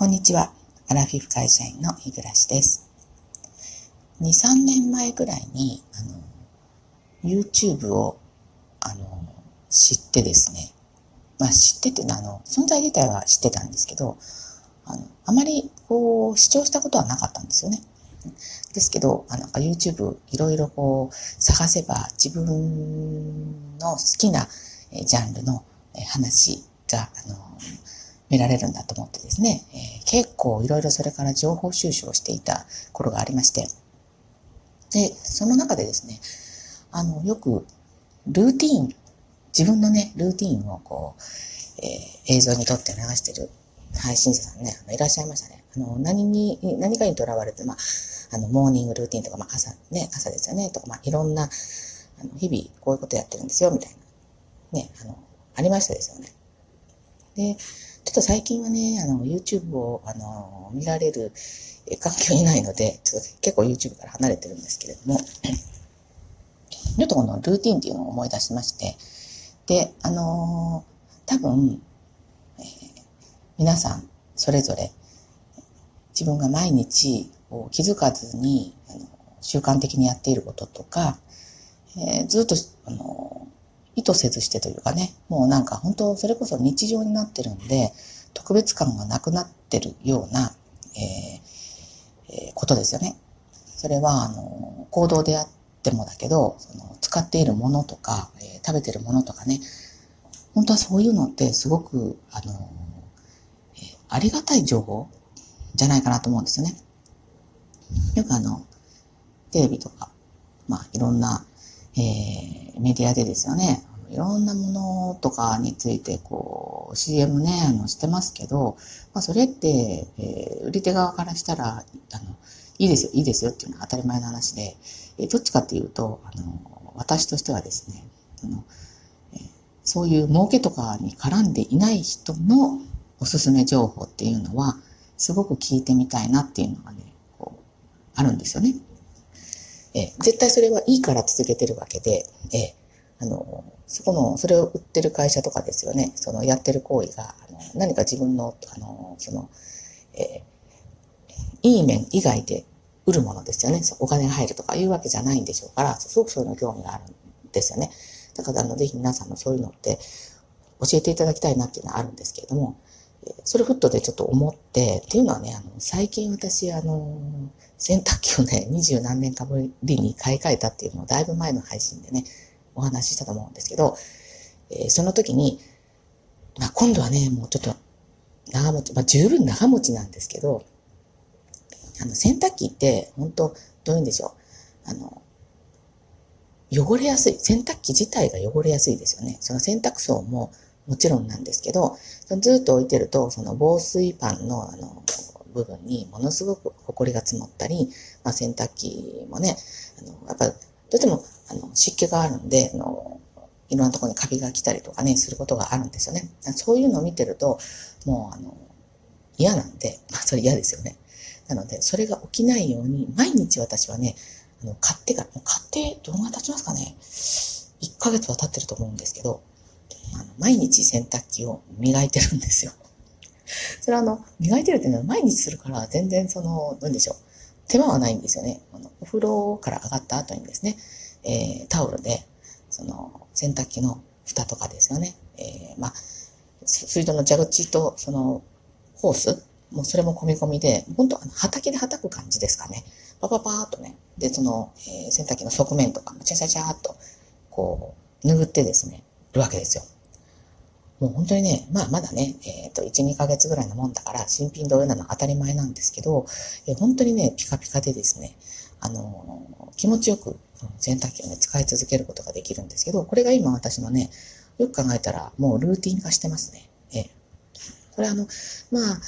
こんにちは。アラフィフ会社員の日暮です。2、3年前ぐらいに、あの、YouTube を、あの、知ってですね。まあ知ってて、あの、存在自体は知ってたんですけど、あの、あまり、こう、視聴したことはなかったんですよね。ですけど、あの、YouTube いろいろこう、探せば自分の好きなジャンルの話が、あの、見られるんだと思ってですね、えー、結構いろいろそれから情報収集をしていた頃がありまして、で、その中でですね、あの、よくルーティーン、自分のね、ルーティーンをこう、えー、映像に撮って流してる配信者さんね、あのいらっしゃいましたね。あの、何に、何かにとらわれて、まあ、あの、モーニングルーティンとか、まあ、朝ね、朝ですよね、とか、まあ、いろんな、あの、日々こういうことやってるんですよ、みたいな。ね、あの、ありましたですよね。で、ちょっと最近はね、あの、YouTube を、あの、見られる環境にないので、ちょっと結構 YouTube から離れてるんですけれども、ちょっとこのルーティンっていうのを思い出しまして、で、あの多分、えー、皆さんそれぞれ自分が毎日気づかずにあの習慣的にやっていることとか、えー、ずっとあの意図せずしてというかね、もうなんか本当それこそ日常になってるんで、特別感がなくなってるような、えーえー、ことですよね。それは、あの、行動であってもだけど、その使っているものとか、えー、食べてるものとかね、本当はそういうのってすごく、あの、えー、ありがたい情報じゃないかなと思うんですよね。よくあの、テレビとか、まあいろんなえー、メディアでですよね、いろんなものとかについてこう CM ね、あのしてますけど、まあそれって、えー、売り手側からしたら、あの、いいですよ、いいですよっていうのは当たり前の話で、えー、どっちかっていうと、あの、私としてはですね、あのえー、そういう儲けとかに絡んでいない人のおすすめ情報っていうのは、すごく聞いてみたいなっていうのがね、こう、あるんですよね。え絶対それはいいから続けてるわけで、えあの、そこの、それを売ってる会社とかですよね、そのやってる行為が、あの何か自分の、あの、その、えー、いい面以外で売るものですよね。お金が入るとかいうわけじゃないんでしょうから、すごくそういうの興味があるんですよね。だから、あの、ぜひ皆さんのそういうのって教えていただきたいなっていうのはあるんですけれども、それフットでちょっと思って、っていうのはね、あの、最近私、あの、洗濯機をね、二十何年かぶりに買い替えたっていうのをだいぶ前の配信でね、お話ししたと思うんですけど、えー、その時に、まあ、今度はね、もうちょっと長持ち、まあ、十分長持ちなんですけど、あの、洗濯機って、本当どういうんでしょう。あの、汚れやすい。洗濯機自体が汚れやすいですよね。その洗濯槽も、もちろんなんですけど、ずっと置いてると、その防水パンの、あの、部分にものすごく埃が積もったり、まあ、洗濯機もね、あの、やっぱ、どうしても、あの、湿気があるんで、あの、いろんなところにカビが来たりとかね、することがあるんですよね。そういうのを見てると、もう、あの、嫌なんで、まあ、それ嫌ですよね。なので、それが起きないように、毎日私はね、あの、買ってから、もう買ってどのぐらい経ちますかね ?1 ヶ月は経ってると思うんですけど、あの毎日洗濯機を磨いてるんですよ。それはあの、磨いてるっていうのは毎日するから全然その、なんでしょう。手間はないんですよね。あのお風呂から上がった後にですね、えー、タオルで、その、洗濯機の蓋とかですよね。えー、まあ、水道の蛇口とその、ホースもうそれも込み込みで、本当あの、畑で叩く感じですかね。パパパーっとね。で、その、えー、洗濯機の側面とかもチャチャチャーっと、こう、拭ってですね、るわけですよ。もう本当にね、まあまだね、えっ、ー、と、1、2ヶ月ぐらいのもんだから、新品同様なのは当たり前なんですけど、え本当にね、ピカピカでですね、あのー、気持ちよく洗濯機をね、使い続けることができるんですけど、これが今私のね、よく考えたら、もうルーティン化してますね。えー、これあの、まあ、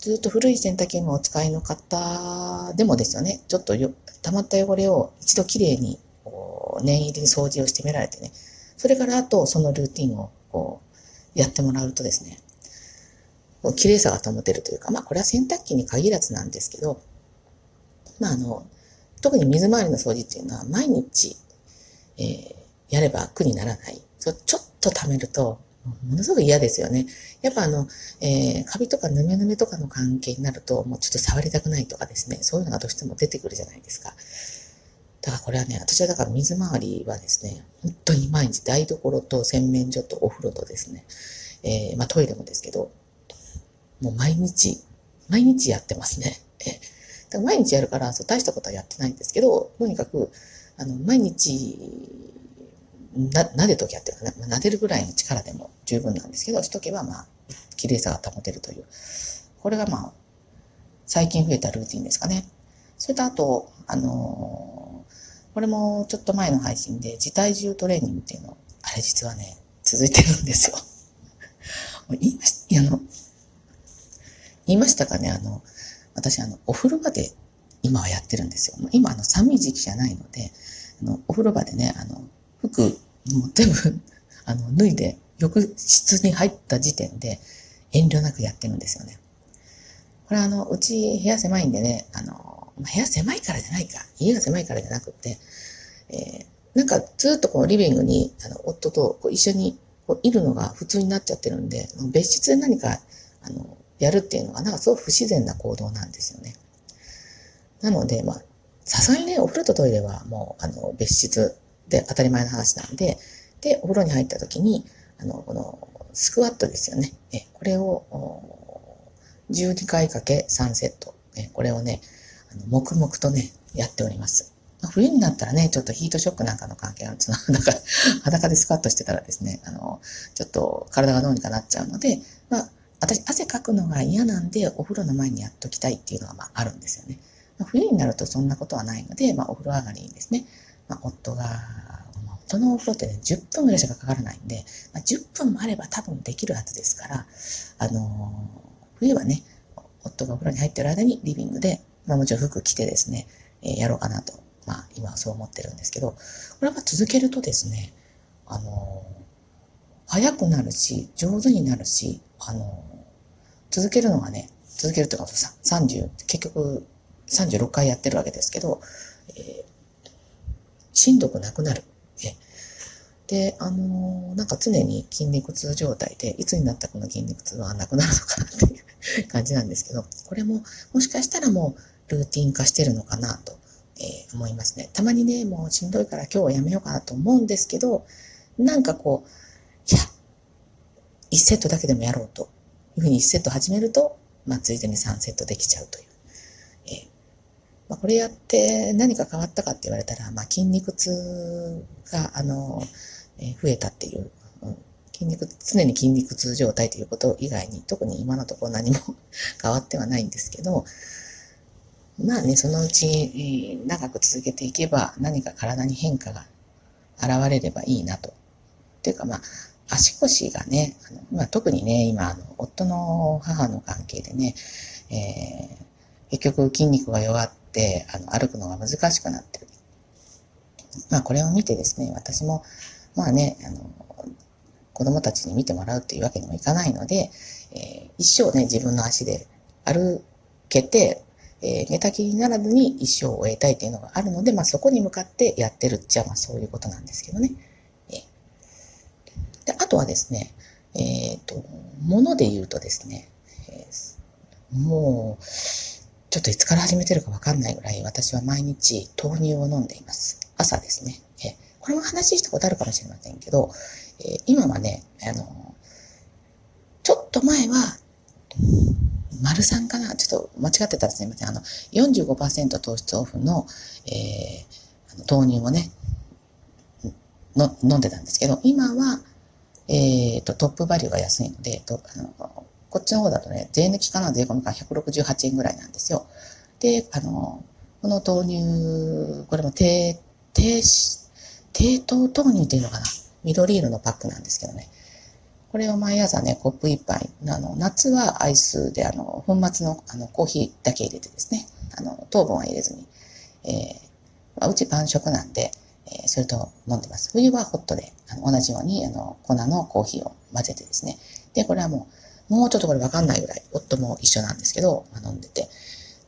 ずっと古い洗濯機のお使いの方でもですよね、ちょっとよ溜まった汚れを一度きれいに、こう、念入りに掃除をしてみられてね、それからあと、そのルーティンをこう、やってもらうとですね、綺麗さが保てるというか、まあこれは洗濯機に限らずなんですけど、まああの、特に水回りの掃除っていうのは毎日、えー、やれば苦にならない。ちょっと貯めると、ものすごく嫌ですよね。やっぱあの、えー、カビとかヌメヌメとかの関係になると、もうちょっと触りたくないとかですね、そういうのがどうしても出てくるじゃないですか。だからこれはね、私はだから水回りはですね、本当に毎日台所と洗面所とお風呂とですね、えー、まあトイレもですけど、もう毎日、毎日やってますね。えだから毎日やるから、そう大したことはやってないんですけど、とにかく、あの、毎日、な、撫でときゃっていうかね、まあ、撫でるぐらいの力でも十分なんですけど、しとけば、まあ、綺麗さが保てるという。これがまあ、最近増えたルーティンですかね。それとあと、あのー、これもちょっと前の配信で、自体重トレーニングっていうの、あれ実はね、続いてるんですよ。言いまし、あの、言いましたかね、あの、私、あの、お風呂場で今はやってるんですよ。今、あの、寒い時期じゃないので、あの、お風呂場でね、あの、服、もう全部、あの、脱いで、浴室に入った時点で、遠慮なくやってるんですよね。これあの、うち部屋狭いんでね、あの、部屋狭いからじゃないか。家が狭いからじゃなくて、えー、なんかずっとこうリビングに、あの、夫とこう一緒にこういるのが普通になっちゃってるんで、別室で何か、あの、やるっていうのが、なんかすごく不自然な行動なんですよね。なので、まあ、さすがにね、お風呂とトイレはもう、あの、別室で当たり前の話なんで、で、お風呂に入った時に、あの、この、スクワットですよね。え、これを、12回かけ3セット。え、これをね、あの黙々とね、やっております。冬になったらね、ちょっとヒートショックなんかの関係が、その、だから、裸でスクワットしてたらですね、あの、ちょっと体がどうにかなっちゃうので、まあ、私、汗かくのが嫌なんで、お風呂の前にやっときたいっていうのが、まあ、あるんですよね。まあ、冬になるとそんなことはないので、まあ、お風呂上がりにですね、まあ、夫が、まあ、夫のお風呂ってね、10分ぐらいしかかからないんで、まあ、10分もあれば多分できるはずですから、あのー、冬はね、夫がお風呂に入ってる間にリビングで、まあ、もちろん服着てですね、え、やろうかなと、まあ、今はそう思ってるんですけど、これは続けるとですね、あの、早くなるし、上手になるし、あの続けるのがね、続けるというか、30、結局36回やってるわけですけど、えー、しんどくなくなる。えで、あのー、なんか常に筋肉痛状態で、いつになったこの筋肉痛はなくなるのかなっていう感じなんですけど、これももしかしたらもうルーティン化してるのかなと、え、思いますね。たまにね、もうしんどいから今日はやめようかなと思うんですけど、なんかこう、いや、1セットだけでもやろうというふうに1セット始めると、まあ、ついでに3セットできちゃうという。えー、まあ、これやって何か変わったかって言われたら、まあ、筋肉痛が、あの、えー、増えたっていう、うん、筋肉、常に筋肉痛状態ということ以外に、特に今のところ何も 変わってはないんですけど、まあね、そのうち長く続けていけば何か体に変化が現れればいいなと。っていうかまあ、足腰がね、あのまあ、特にね、今、あの、夫の母の関係でね、えー、結局筋肉が弱って、あの、歩くのが難しくなってる。まあ、これを見てですね、私も、まあね、あの、子供たちに見てもらうっていうわけにもいかないので、えー、一生ね、自分の足で歩けて、えー、寝たきりにならずに一生を終えたいっていうのがあるので、まあそこに向かってやってるっちゃ、まあそういうことなんですけどね。えで、あとはですね、えっ、ー、と、もので言うとですね、えー、もう、ちょっといつから始めてるかわかんないぐらい私は毎日豆乳を飲んでいます。朝ですね。え、これも話したことあるかもしれませんけど、え、今はね、あの、ちょっと前は、丸3かな？ちょっと間違ってたらすみません。あの、45%糖質オフの、えー、豆乳をね、の飲んでたんですけど、今は、えっ、ー、と、トップバリューが安いので、とあのこっちの方だとね、税抜きかな税込みか168円ぐらいなんですよ。で、あの、この豆乳、これも低、低、低糖豆乳っていうのかな？緑色のパックなんですけどね。これを毎朝ね、コップ一杯、あの、夏はアイスで、あの、粉末の、あの、コーヒーだけ入れてですね、あの、糖分は入れずに、えー、まあ、うち晩食なんで、えー、それと飲んでます。冬はホットで、あの同じようにあの粉のコーヒーを混ぜてですね。で、これはもう、もうちょっとこれわかんないぐらい、夫も一緒なんですけど、まあ、飲んでて。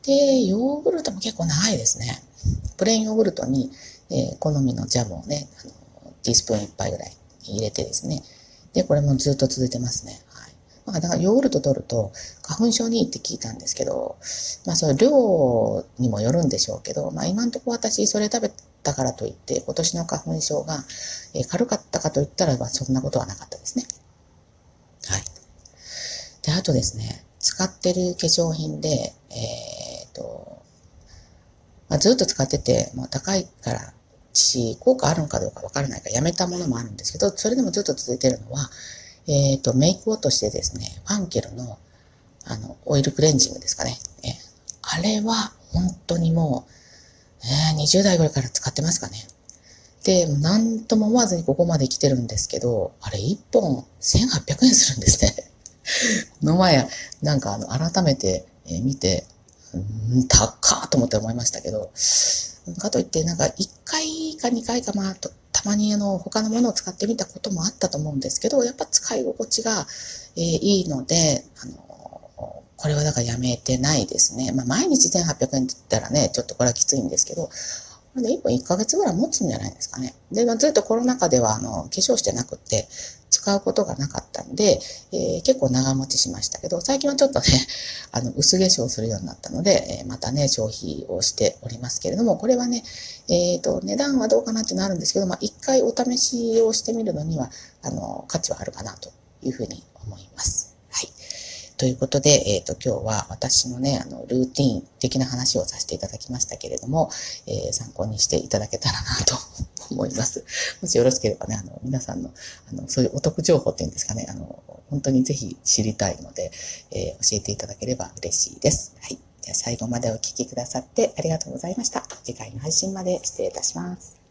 で、ヨーグルトも結構長いですね。プレーンヨーグルトに、えー、好みのジャムをね、あのティースプーン一杯ぐらい入れてですね。で、これもずっと続いてますね。はい。まあ、だからヨーグルト取ると花粉症にいいって聞いたんですけど、まあそれ量にもよるんでしょうけど、まあ今んとこ私それ食べたからといって今年の花粉症が軽かったかといったらそんなことはなかったですね。はい。で、あとですね、使ってる化粧品で、えっ、と、まあ、ずっと使ってて、もう高いからし、効果あるのかどうかわからないからやめたものもあるんですけど、それでもずっと続いてるのは、えっ、ー、と、メイク落としてですね、ファンケルの、あの、オイルクレンジングですかね。えあれは、本当にもう、えー、20代ぐらいから使ってますかね。で、なんとも思わずにここまで来てるんですけど、あれ1本1800円するんですね。この前、なんかあの、改めて、見て、うん、高っと思って思いましたけど、かといって、なんか1回か2回かまあ、たまにあの、他のものを使ってみたこともあったと思うんですけど、やっぱ使い心地が、えー、いいので、あの、これはだからやめてないですね。まあ、毎日1800円って言ったらね、ちょっとこれはきついんですけど、で1本1ヶ月ぐらい持つんじゃないですかね。で、ずっとコロナ禍では、あの、化粧してなくて、使うことがなかったんで、えー、結構長持ちしましたけど、最近はちょっとね、あの、薄化粧するようになったので、えー、またね、消費をしておりますけれども、これはね、えっ、ー、と、値段はどうかなってなるんですけど、まあ、一回お試しをしてみるのには、あの、価値はあるかなというふうに思います。ということで、えっ、ー、と、今日は私のね、あの、ルーティン的な話をさせていただきましたけれども、えー、参考にしていただけたらなと 思います。もしよろしければね、あの、皆さんの、あの、そういうお得情報っていうんですかね、あの、本当にぜひ知りたいので、えー、教えていただければ嬉しいです。はい。じゃ最後までお聴きくださってありがとうございました。次回の配信まで失礼いたします。